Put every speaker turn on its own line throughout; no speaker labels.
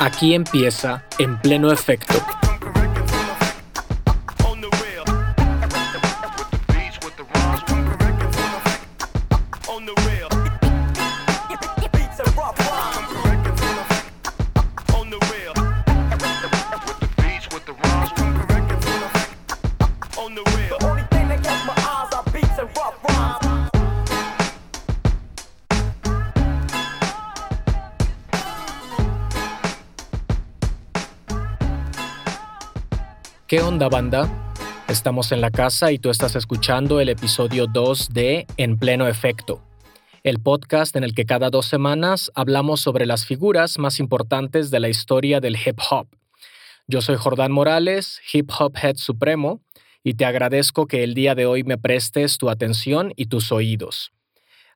Aquí empieza en pleno efecto. Onda banda? Estamos en la casa y tú estás escuchando el episodio 2 de En pleno efecto, el podcast en el que cada dos semanas hablamos sobre las figuras más importantes de la historia del hip hop. Yo soy Jordán Morales, hip hop head supremo, y te agradezco que el día de hoy me prestes tu atención y tus oídos.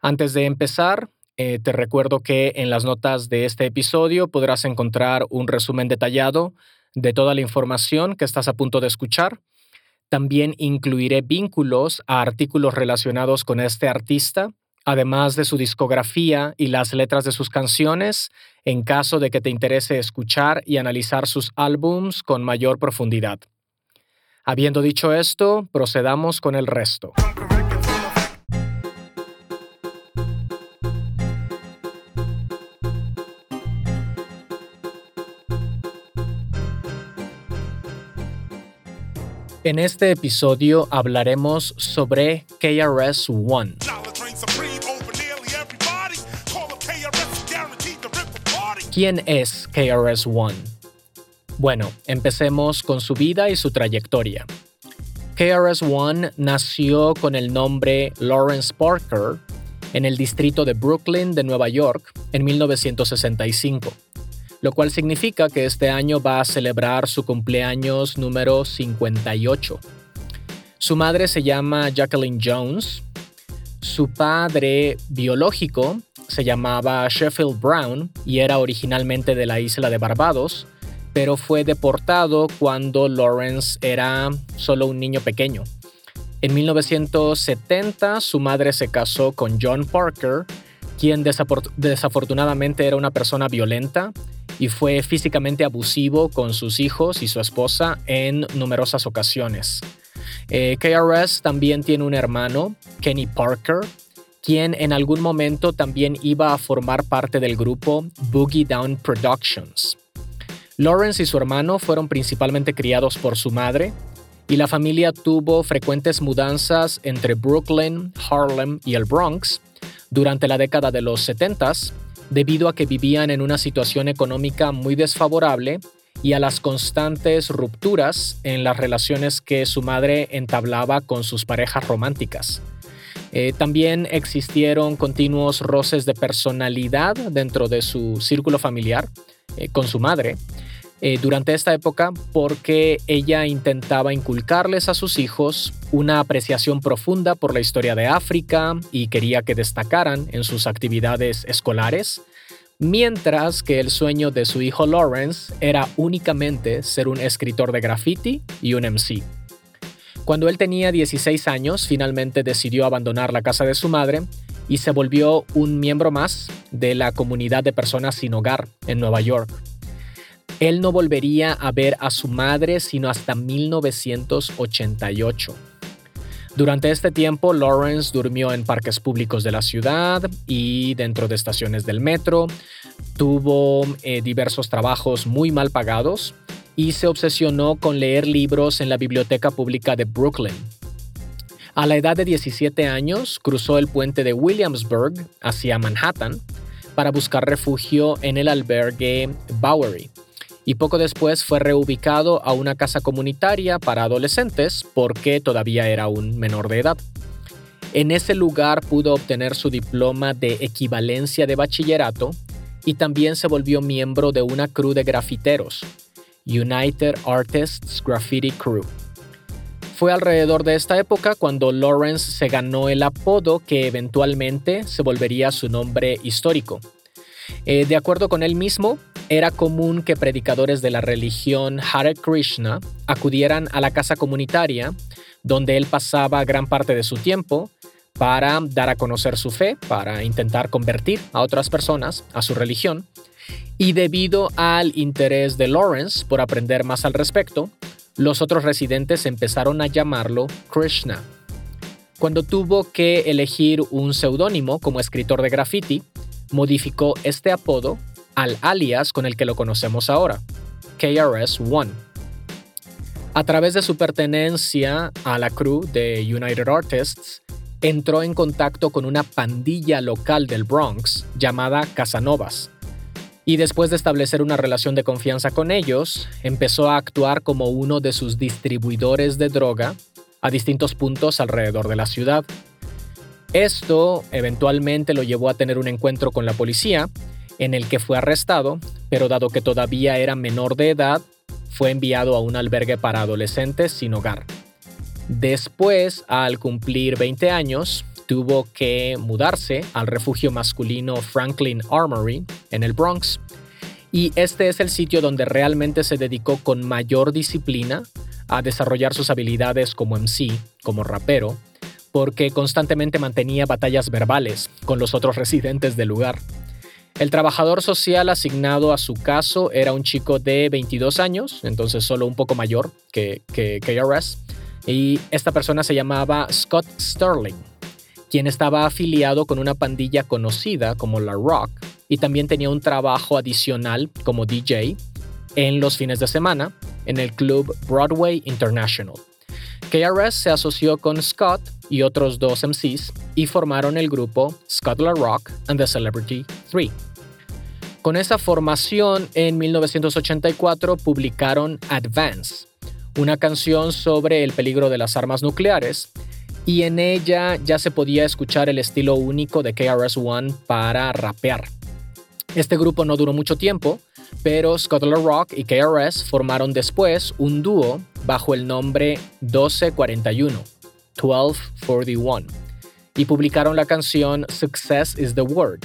Antes de empezar, eh, te recuerdo que en las notas de este episodio podrás encontrar un resumen detallado de toda la información que estás a punto de escuchar. También incluiré vínculos a artículos relacionados con este artista, además de su discografía y las letras de sus canciones, en caso de que te interese escuchar y analizar sus álbums con mayor profundidad. Habiendo dicho esto, procedamos con el resto. En este episodio hablaremos sobre KRS-One. ¿Quién es KRS-One? Bueno, empecemos con su vida y su trayectoria. KRS-One nació con el nombre Lawrence Parker en el distrito de Brooklyn de Nueva York en 1965 lo cual significa que este año va a celebrar su cumpleaños número 58. Su madre se llama Jacqueline Jones. Su padre biológico se llamaba Sheffield Brown y era originalmente de la isla de Barbados, pero fue deportado cuando Lawrence era solo un niño pequeño. En 1970 su madre se casó con John Parker, quien desafortunadamente era una persona violenta y fue físicamente abusivo con sus hijos y su esposa en numerosas ocasiones. Eh, KRS también tiene un hermano, Kenny Parker, quien en algún momento también iba a formar parte del grupo Boogie Down Productions. Lawrence y su hermano fueron principalmente criados por su madre, y la familia tuvo frecuentes mudanzas entre Brooklyn, Harlem y el Bronx durante la década de los 70s, debido a que vivían en una situación económica muy desfavorable y a las constantes rupturas en las relaciones que su madre entablaba con sus parejas románticas. Eh, también existieron continuos roces de personalidad dentro de su círculo familiar eh, con su madre, eh, durante esta época porque ella intentaba inculcarles a sus hijos una apreciación profunda por la historia de África y quería que destacaran en sus actividades escolares, mientras que el sueño de su hijo Lawrence era únicamente ser un escritor de graffiti y un MC. Cuando él tenía 16 años, finalmente decidió abandonar la casa de su madre y se volvió un miembro más de la comunidad de personas sin hogar en Nueva York. Él no volvería a ver a su madre sino hasta 1988. Durante este tiempo, Lawrence durmió en parques públicos de la ciudad y dentro de estaciones del metro. Tuvo eh, diversos trabajos muy mal pagados y se obsesionó con leer libros en la biblioteca pública de Brooklyn. A la edad de 17 años, cruzó el puente de Williamsburg hacia Manhattan para buscar refugio en el albergue Bowery, y poco después fue reubicado a una casa comunitaria para adolescentes porque todavía era un menor de edad. En ese lugar pudo obtener su diploma de equivalencia de bachillerato y también se volvió miembro de una crew de grafiteros, United Artists Graffiti Crew. Fue alrededor de esta época cuando Lawrence se ganó el apodo que eventualmente se volvería su nombre histórico. Eh, de acuerdo con él mismo, era común que predicadores de la religión Hare Krishna acudieran a la casa comunitaria, donde él pasaba gran parte de su tiempo, para dar a conocer su fe, para intentar convertir a otras personas a su religión. Y debido al interés de Lawrence por aprender más al respecto, los otros residentes empezaron a llamarlo Krishna. Cuando tuvo que elegir un seudónimo como escritor de graffiti, modificó este apodo al alias con el que lo conocemos ahora, KRS-One. A través de su pertenencia a la crew de United Artists, entró en contacto con una pandilla local del Bronx llamada Casanovas. Y después de establecer una relación de confianza con ellos, empezó a actuar como uno de sus distribuidores de droga a distintos puntos alrededor de la ciudad. Esto eventualmente lo llevó a tener un encuentro con la policía, en el que fue arrestado, pero dado que todavía era menor de edad, fue enviado a un albergue para adolescentes sin hogar. Después, al cumplir 20 años, tuvo que mudarse al refugio masculino Franklin Armory en el Bronx. Y este es el sitio donde realmente se dedicó con mayor disciplina a desarrollar sus habilidades como MC, como rapero, porque constantemente mantenía batallas verbales con los otros residentes del lugar. El trabajador social asignado a su caso era un chico de 22 años, entonces solo un poco mayor que, que KRS, y esta persona se llamaba Scott Sterling, quien estaba afiliado con una pandilla conocida como La Rock y también tenía un trabajo adicional como DJ en los fines de semana en el club Broadway International. KRS se asoció con Scott y otros dos MCs y formaron el grupo Scott La Rock and the Celebrity 3. Con esa formación, en 1984 publicaron Advance, una canción sobre el peligro de las armas nucleares, y en ella ya se podía escuchar el estilo único de KRS-One para rapear. Este grupo no duró mucho tiempo, pero Scott Rock y KRS formaron después un dúo bajo el nombre 1241, 1241, y publicaron la canción Success is the Word.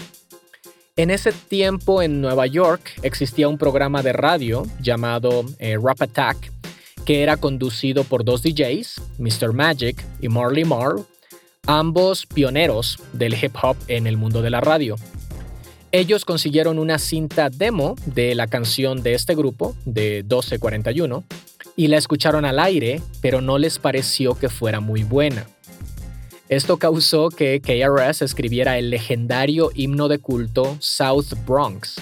En ese tiempo en Nueva York existía un programa de radio llamado eh, Rap Attack que era conducido por dos DJs, Mr. Magic y Marley Marl, ambos pioneros del hip hop en el mundo de la radio. Ellos consiguieron una cinta demo de la canción de este grupo, de 1241, y la escucharon al aire, pero no les pareció que fuera muy buena. Esto causó que KRS escribiera el legendario himno de culto South Bronx,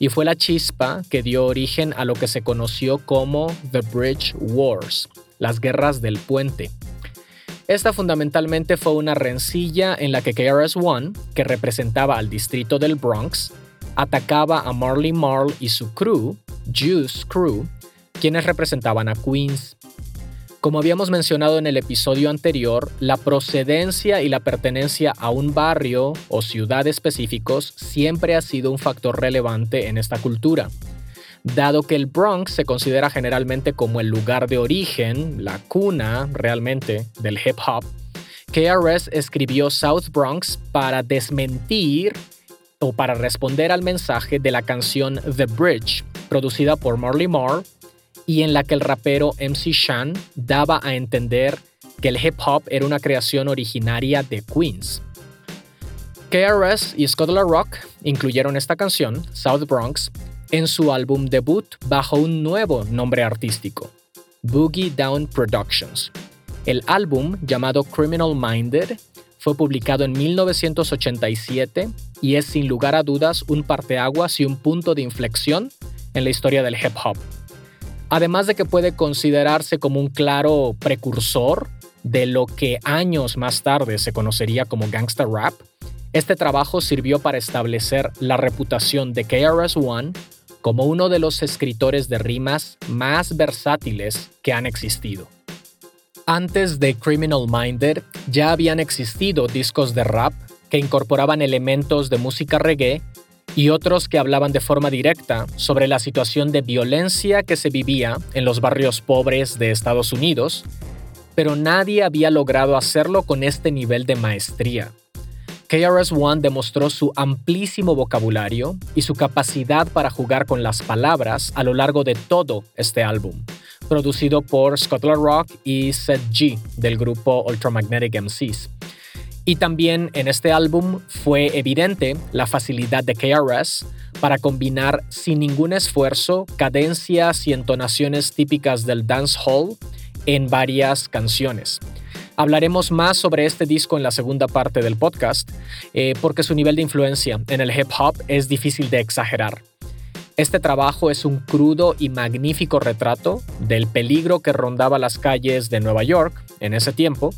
y fue la chispa que dio origen a lo que se conoció como The Bridge Wars, las guerras del puente. Esta fundamentalmente fue una rencilla en la que KRS-One, que representaba al distrito del Bronx, atacaba a Marley Marl y su crew, Juice Crew, quienes representaban a Queens. Como habíamos mencionado en el episodio anterior, la procedencia y la pertenencia a un barrio o ciudad específicos siempre ha sido un factor relevante en esta cultura. Dado que el Bronx se considera generalmente como el lugar de origen, la cuna realmente del hip hop, KRS escribió South Bronx para desmentir o para responder al mensaje de la canción The Bridge, producida por Marley Marl y en la que el rapero MC Shan daba a entender que el hip hop era una creación originaria de Queens. KRS y Scott La Rock incluyeron esta canción, South Bronx, en su álbum debut bajo un nuevo nombre artístico, Boogie Down Productions. El álbum, llamado Criminal Minded, fue publicado en 1987 y es sin lugar a dudas un parteaguas y un punto de inflexión en la historia del hip hop además de que puede considerarse como un claro precursor de lo que años más tarde se conocería como gangsta rap, este trabajo sirvió para establecer la reputación de KRS-One como uno de los escritores de rimas más versátiles que han existido. Antes de Criminal Minded ya habían existido discos de rap que incorporaban elementos de música reggae y otros que hablaban de forma directa sobre la situación de violencia que se vivía en los barrios pobres de Estados Unidos, pero nadie había logrado hacerlo con este nivel de maestría. KRS-One demostró su amplísimo vocabulario y su capacidad para jugar con las palabras a lo largo de todo este álbum, producido por Scott Rock y Seth G del grupo Ultramagnetic MCs. Y también en este álbum fue evidente la facilidad de KRS para combinar sin ningún esfuerzo cadencias y entonaciones típicas del dancehall en varias canciones. Hablaremos más sobre este disco en la segunda parte del podcast, eh, porque su nivel de influencia en el hip hop es difícil de exagerar. Este trabajo es un crudo y magnífico retrato del peligro que rondaba las calles de Nueva York en ese tiempo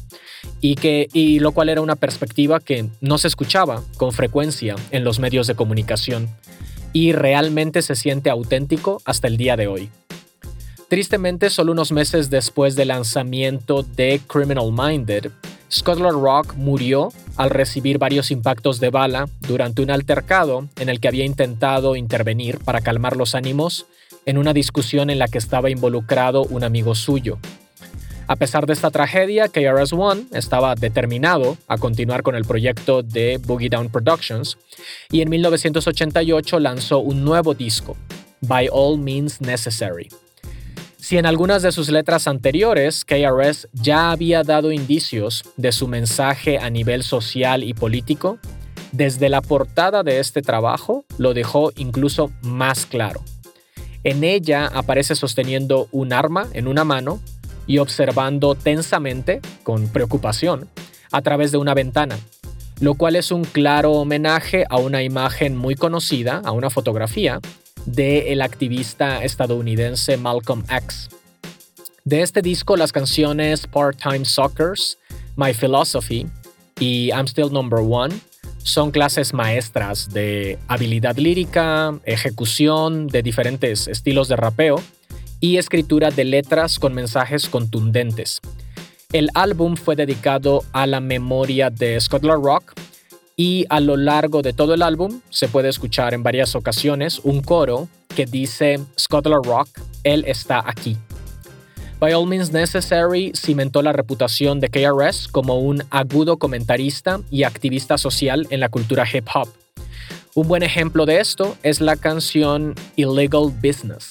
y, que, y lo cual era una perspectiva que no se escuchaba con frecuencia en los medios de comunicación y realmente se siente auténtico hasta el día de hoy. Tristemente, solo unos meses después del lanzamiento de Criminal Minded, Scotland Rock murió al recibir varios impactos de bala durante un altercado en el que había intentado intervenir para calmar los ánimos en una discusión en la que estaba involucrado un amigo suyo. A pesar de esta tragedia, KRS-One estaba determinado a continuar con el proyecto de Boogie Down Productions y en 1988 lanzó un nuevo disco, By All Means Necessary. Si en algunas de sus letras anteriores KRS ya había dado indicios de su mensaje a nivel social y político, desde la portada de este trabajo lo dejó incluso más claro. En ella aparece sosteniendo un arma en una mano y observando tensamente, con preocupación, a través de una ventana, lo cual es un claro homenaje a una imagen muy conocida, a una fotografía, del activista estadounidense Malcolm X. De este disco, las canciones Part-Time Suckers, My Philosophy y I'm Still Number One son clases maestras de habilidad lírica, ejecución de diferentes estilos de rapeo y escritura de letras con mensajes contundentes. El álbum fue dedicado a la memoria de Scotland Rock y a lo largo de todo el álbum se puede escuchar en varias ocasiones un coro que dice Scotland Rock, él está aquí. By All Means Necessary cimentó la reputación de KRS como un agudo comentarista y activista social en la cultura hip hop. Un buen ejemplo de esto es la canción Illegal Business,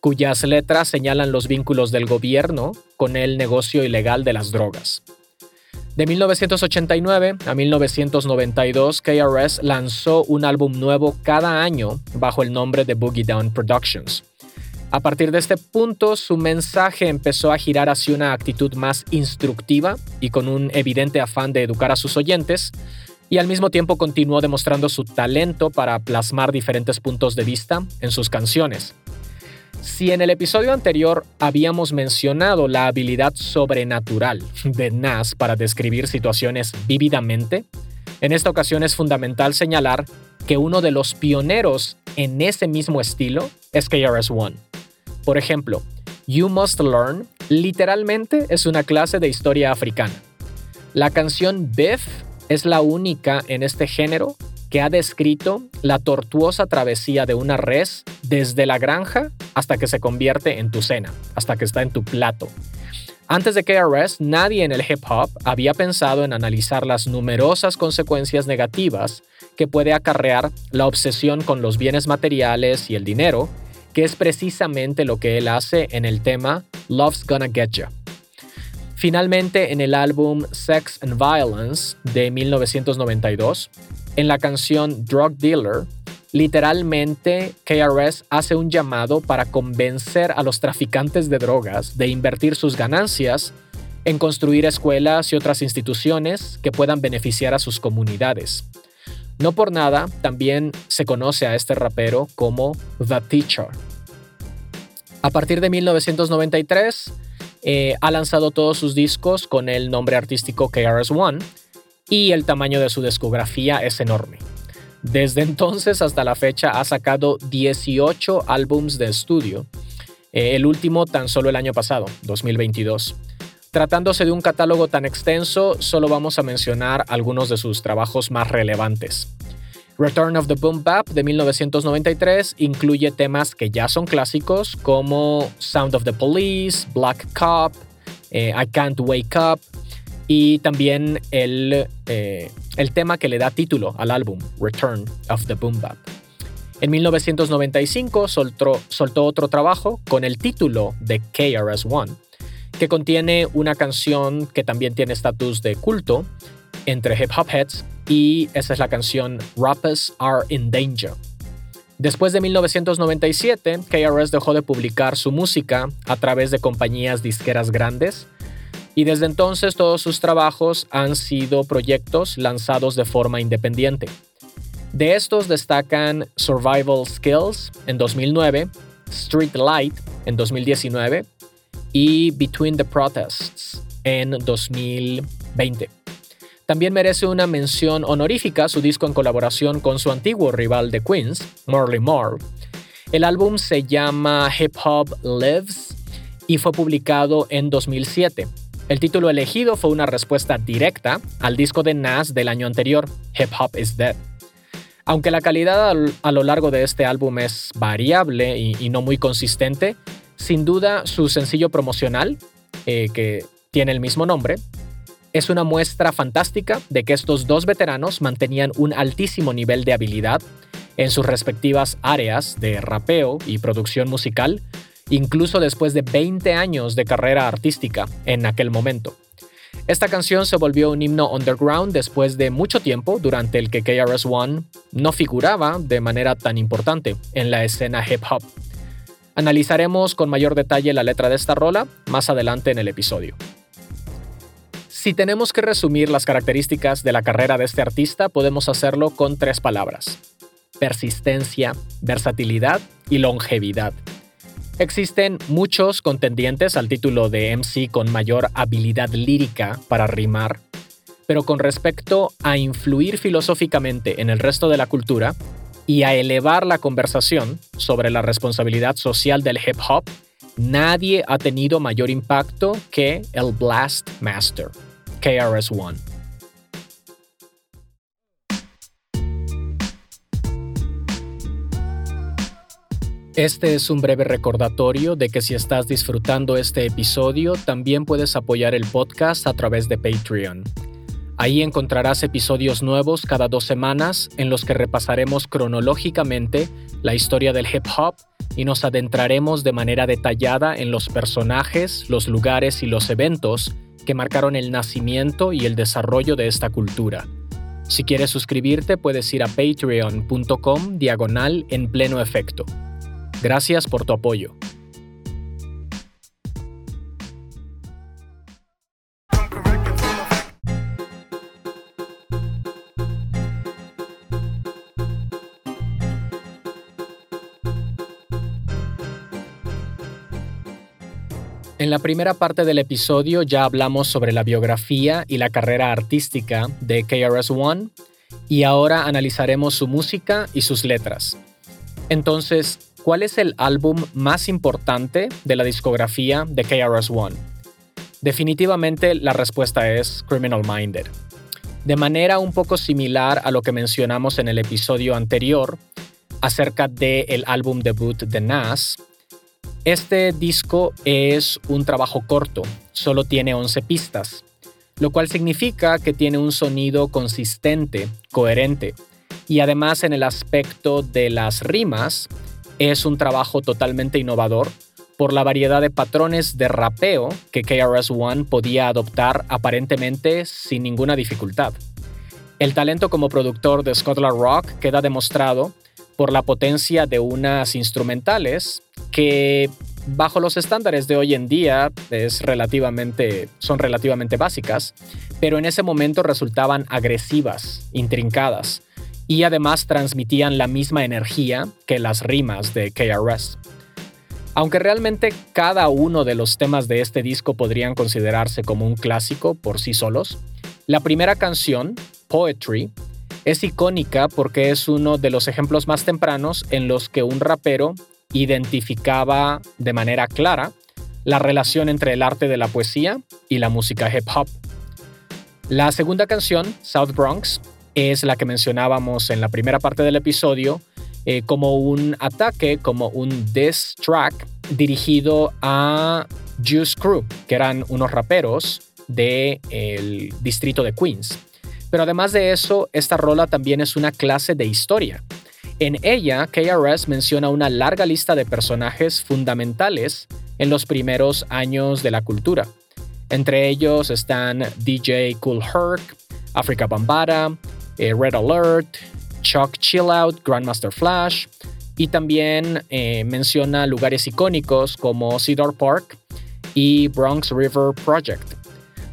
cuyas letras señalan los vínculos del gobierno con el negocio ilegal de las drogas. De 1989 a 1992, KRS lanzó un álbum nuevo cada año bajo el nombre de Boogie Down Productions. A partir de este punto, su mensaje empezó a girar hacia una actitud más instructiva y con un evidente afán de educar a sus oyentes, y al mismo tiempo continuó demostrando su talento para plasmar diferentes puntos de vista en sus canciones. Si en el episodio anterior habíamos mencionado la habilidad sobrenatural de Nas para describir situaciones vívidamente, en esta ocasión es fundamental señalar que uno de los pioneros en ese mismo estilo es KRS-One. Por ejemplo, You Must Learn literalmente es una clase de historia africana. La canción Biff es la única en este género que ha descrito la tortuosa travesía de una res desde la granja hasta que se convierte en tu cena, hasta que está en tu plato. Antes de KRS, nadie en el hip hop había pensado en analizar las numerosas consecuencias negativas que puede acarrear la obsesión con los bienes materiales y el dinero, que es precisamente lo que él hace en el tema Love's Gonna Get Ya. Finalmente, en el álbum Sex and Violence de 1992, en la canción Drug Dealer, literalmente KRS hace un llamado para convencer a los traficantes de drogas de invertir sus ganancias en construir escuelas y otras instituciones que puedan beneficiar a sus comunidades. No por nada, también se conoce a este rapero como The Teacher. A partir de 1993, eh, ha lanzado todos sus discos con el nombre artístico KRS-One y el tamaño de su discografía es enorme. Desde entonces hasta la fecha ha sacado 18 álbums de estudio, eh, el último tan solo el año pasado, 2022. Tratándose de un catálogo tan extenso, solo vamos a mencionar algunos de sus trabajos más relevantes. Return of the Boom Bap de 1993 incluye temas que ya son clásicos como Sound of the Police, Black Cop, eh, I Can't Wake Up y también el, eh, el tema que le da título al álbum, Return of the Boom Bap. En 1995 soltó, soltó otro trabajo con el título de KRS-One, que contiene una canción que también tiene estatus de culto entre hip hop heads y esa es la canción Rappers Are in Danger. Después de 1997, KRS dejó de publicar su música a través de compañías disqueras grandes y desde entonces todos sus trabajos han sido proyectos lanzados de forma independiente. De estos destacan Survival Skills en 2009, Street Light en 2019 y Between the Protests en 2020. También merece una mención honorífica su disco en colaboración con su antiguo rival de Queens, Marley Marl. El álbum se llama Hip Hop Lives y fue publicado en 2007. El título elegido fue una respuesta directa al disco de Nas del año anterior, Hip Hop is Dead. Aunque la calidad a lo largo de este álbum es variable y, no muy consistente, sin duda su sencillo promocional, eh, que tiene el mismo nombre, es una muestra fantástica de que estos dos veteranos mantenían un altísimo nivel de habilidad en sus respectivas áreas de rapeo y producción musical, incluso después de 20 años de carrera artística en aquel momento. Esta canción se volvió un himno underground después de mucho tiempo durante el que KRS-One no figuraba de manera tan importante en la escena hip hop. Analizaremos con mayor detalle la letra de esta rola más adelante en el episodio. Si tenemos que resumir las características de la carrera de este artista, podemos hacerlo con tres palabras. Persistencia, versatilidad y longevidad. Existen muchos contendientes al título de MC con mayor habilidad lírica para rimar, pero con respecto a influir filosóficamente en el resto de la cultura y a elevar la conversación sobre la responsabilidad social del hip hop, nadie ha tenido mayor impacto que el Blast Master. KRS-One. Este es un breve recordatorio de que si estás disfrutando este episodio, también puedes apoyar el podcast a través de Patreon. Ahí encontrarás episodios nuevos cada dos semanas en los que repasaremos cronológicamente la historia del hip hop y nos adentraremos de manera detallada en los personajes, los lugares y los eventos que marcaron el nacimiento y el desarrollo de esta cultura. Si quieres suscribirte puedes ir a patreon.com diagonal en pleno efecto. Gracias por tu apoyo. En la primera parte del episodio ya hablamos sobre la biografía y la carrera artística de KRS-One y ahora analizaremos su música y sus letras. Entonces, ¿cuál es el álbum más importante de la discografía de KRS-One? Definitivamente la respuesta es Criminal Minded. De manera un poco similar a lo que mencionamos en el episodio anterior acerca del álbum debut de Nas, este disco es un trabajo corto, solo tiene 11 pistas, lo cual significa que tiene un sonido consistente, coherente, y además en el aspecto de las rimas, es un trabajo totalmente innovador por la variedad de patrones de rapeo que KRS-One podía adoptar aparentemente sin ninguna dificultad. El talento como productor de Scotland Rock queda demostrado por la potencia de unas instrumentales que bajo los estándares de hoy en día es relativamente, son relativamente básicas, pero en ese momento resultaban agresivas, intrincadas, y además transmitían la misma energía que las rimas de KRS. Aunque realmente cada uno de los temas de este disco podrían considerarse como un clásico por sí solos, la primera canción, Poetry, es icónica porque es uno de los ejemplos más tempranos en los que un rapero identificaba de manera clara la relación entre el arte de la poesía y la música hip hop. La segunda canción, South Bronx, es la que mencionábamos en la primera parte del episodio eh, como un ataque, como un diss track dirigido a Juice Crew, que eran unos raperos del distrito de Queens. Pero además de eso, esta rola también es una clase de historia. En ella, KRS menciona una larga lista de personajes fundamentales en los primeros años de la cultura. Entre ellos están DJ Cool Herc, Africa Bambara, eh, Red Alert, Chuck Chill Out, Grandmaster Flash, y también eh, menciona lugares icónicos como Cedar Park y Bronx River Project.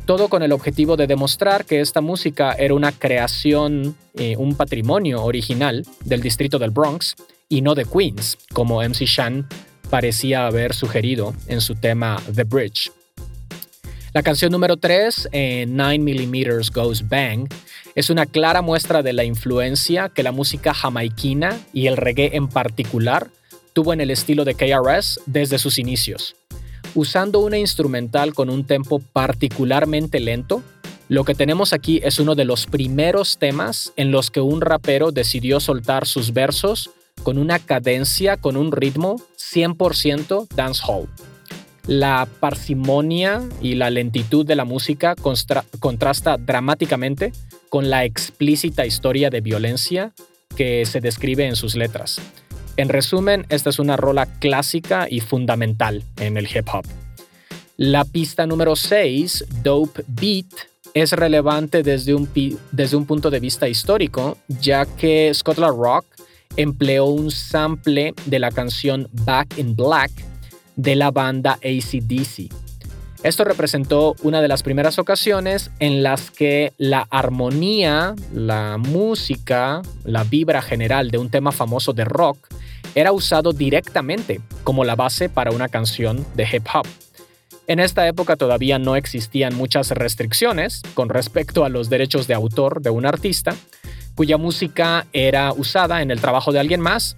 Todo con el objetivo de demostrar que esta música era una creación, eh, un patrimonio original del distrito del Bronx y no de Queens, como MC Shan parecía haber sugerido en su tema The Bridge. La canción número 3, 9mm Goes Bang, es una clara muestra de la influencia que la música jamaiquina y el reggae en particular tuvo en el estilo de KRS desde sus inicios. Usando una instrumental con un tempo particularmente lento, lo que tenemos aquí es uno de los primeros temas en los que un rapero decidió soltar sus versos con una cadencia, con un ritmo 100% dancehall. La parsimonia y la lentitud de la música contrasta dramáticamente con la explícita historia de violencia que se describe en sus letras. En resumen, esta es una rola clásica y fundamental en el hip hop. La pista número 6, Dope Beat, es relevante desde un, desde un punto de vista histórico, ya que Scotland Rock empleó un sample de la canción Back in Black de la banda ACDC. Esto representó una de las primeras ocasiones en las que la armonía, la música, la vibra general de un tema famoso de rock era usado directamente como la base para una canción de hip hop. En esta época todavía no existían muchas restricciones con respecto a los derechos de autor de un artista, cuya música era usada en el trabajo de alguien más,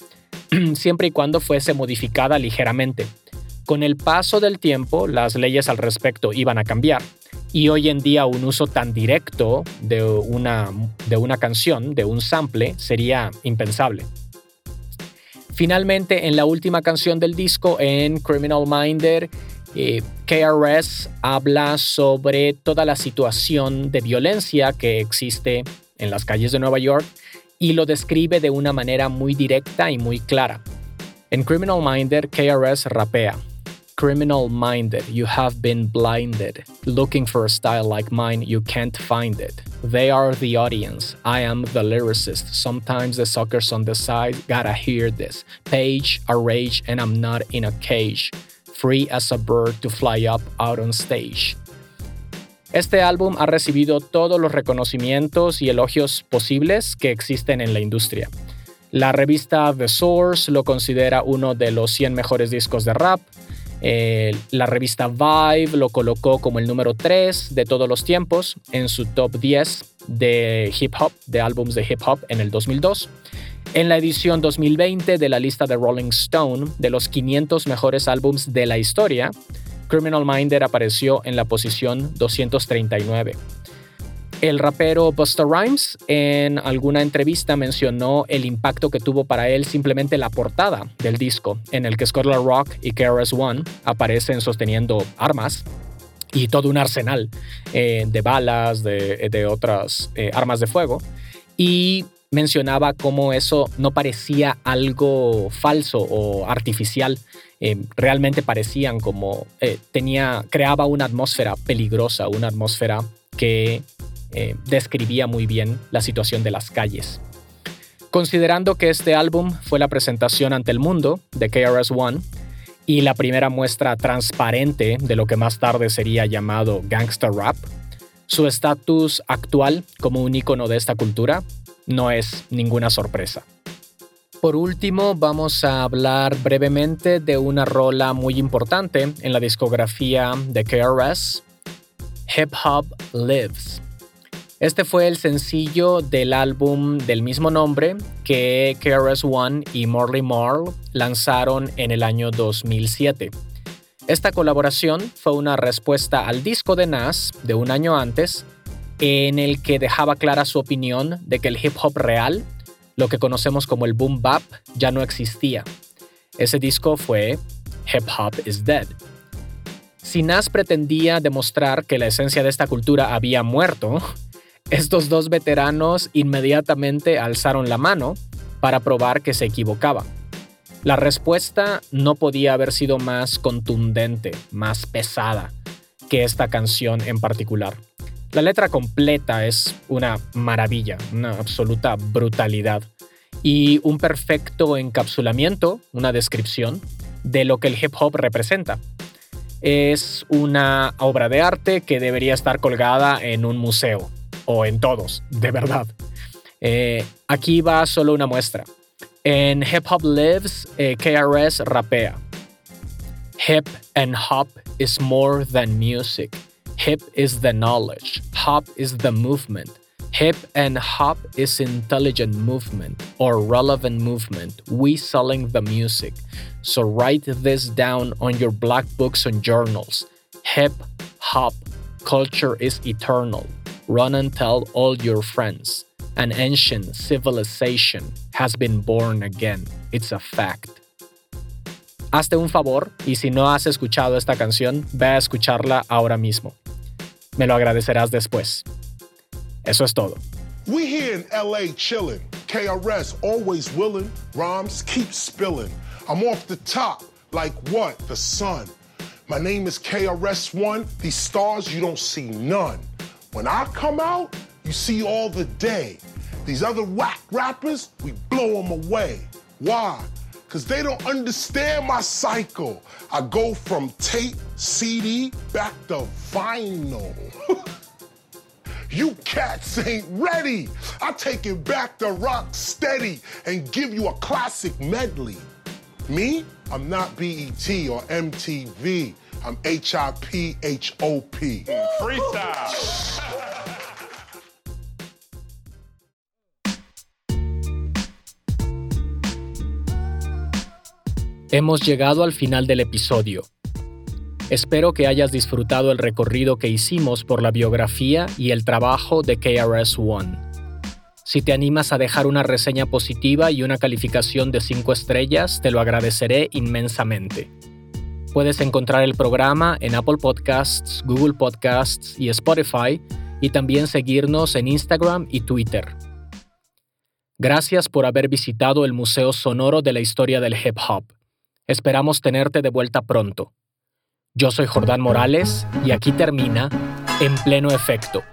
siempre y cuando fuese modificada ligeramente. Con el paso del tiempo, las leyes al respecto iban a cambiar y hoy en día un uso tan directo de una, de una canción, de un sample, sería impensable. Finalmente, en la última canción del disco, en Criminal Minder, eh, KRS habla sobre toda la situación de violencia que existe en las calles de Nueva York y lo describe de una manera muy directa y muy clara. En Criminal Minder, KRS rapea. Criminal minded, you have been blinded. Looking for a style like mine, you can't find it. They are the audience. I am the lyricist. Sometimes the suckers on the side gotta hear this. Page, a rage, and I'm not in a cage. Free as a bird to fly up out on stage. Este álbum ha recibido todos los reconocimientos y elogios posibles que existen en la industria. La revista The Source lo considera uno de los 100 mejores discos de rap. Eh, la revista Vibe lo colocó como el número 3 de todos los tiempos en su top 10 de hip hop, de álbums de hip hop en el 2002. En la edición 2020 de la lista de Rolling Stone de los 500 mejores álbums de la historia, Criminal Minder apareció en la posición 239. El rapero Busta Rhymes en alguna entrevista mencionó el impacto que tuvo para él simplemente la portada del disco, en el que Scotland Rock y KRS-One aparecen sosteniendo armas y todo un arsenal eh, de balas, de, otras eh, armas de fuego. Y mencionaba cómo eso no parecía algo falso o artificial, eh, realmente parecían como eh, tenía, creaba una atmósfera peligrosa, una atmósfera que eh, describía muy bien la situación de las calles. Considerando que este álbum fue la presentación ante el mundo de KRS One y la primera muestra transparente de lo que más tarde sería llamado gangster rap, su estatus actual como un icono de esta cultura no es ninguna sorpresa. Por último, vamos a hablar brevemente de una rola muy importante en la discografía de KRS, Hip Hop Lives. Este fue el sencillo del álbum del mismo nombre que KRS One y Morley Marl lanzaron en el año 2007. Esta colaboración fue una respuesta al disco de Nas de un año antes, en el que dejaba clara su opinión de que el hip hop real lo que conocemos como el boom bap ya no existía. Ese disco fue Hip Hop is Dead. Si Nas pretendía demostrar que la esencia de esta cultura había muerto, estos dos veteranos inmediatamente alzaron la mano para probar que se equivocaba. La respuesta no podía haber sido más contundente, más pesada que esta canción en particular. La letra completa es una maravilla, una absoluta brutalidad y un perfecto encapsulamiento, una descripción de lo que el hip hop representa. Es una obra de arte que debería estar colgada en un museo, o en todos, de verdad. Eh, aquí va solo una muestra. En Hip Hop Lives, eh, KRS rapea. Hip and hop is more than music. Hip is the knowledge. Hop is the movement. Hip and hop is intelligent movement or relevant movement. We selling the music. So write this down on your black books and journals. Hip hop culture is eternal. Run and tell all your friends. An ancient civilization has been born again. It's a fact. Hazte un favor y si no has escuchado esta canción, ve a escucharla ahora mismo. Me lo agradecerás después. Eso es todo.
We here in LA chillin'. KRS always willing, Rhymes keep spilling. I'm off the top like what? The sun. My name is KRS1. These stars, you don't see none. When I come out, you see all the day. These other whack rappers, we blow them away. Why? Because they don't understand my cycle. I go from tape, CD, back to vinyl. you cats ain't ready. I take it back to rock steady and give you a classic medley. Me, I'm not BET or MTV. I'm H-I-P-H-O-P.
Freestyle.
Hemos llegado al final del episodio. Espero que hayas disfrutado el recorrido que hicimos por la biografía y el trabajo de KRS-One. Si te animas a dejar una reseña positiva y una calificación de 5 estrellas, te lo agradeceré inmensamente. Puedes encontrar el programa en Apple Podcasts, Google Podcasts y Spotify y también seguirnos en Instagram y Twitter. Gracias por haber visitado el Museo Sonoro de la Historia del Hip Hop. Esperamos tenerte de vuelta pronto. Yo soy Jordán Morales y aquí termina En Pleno Efecto,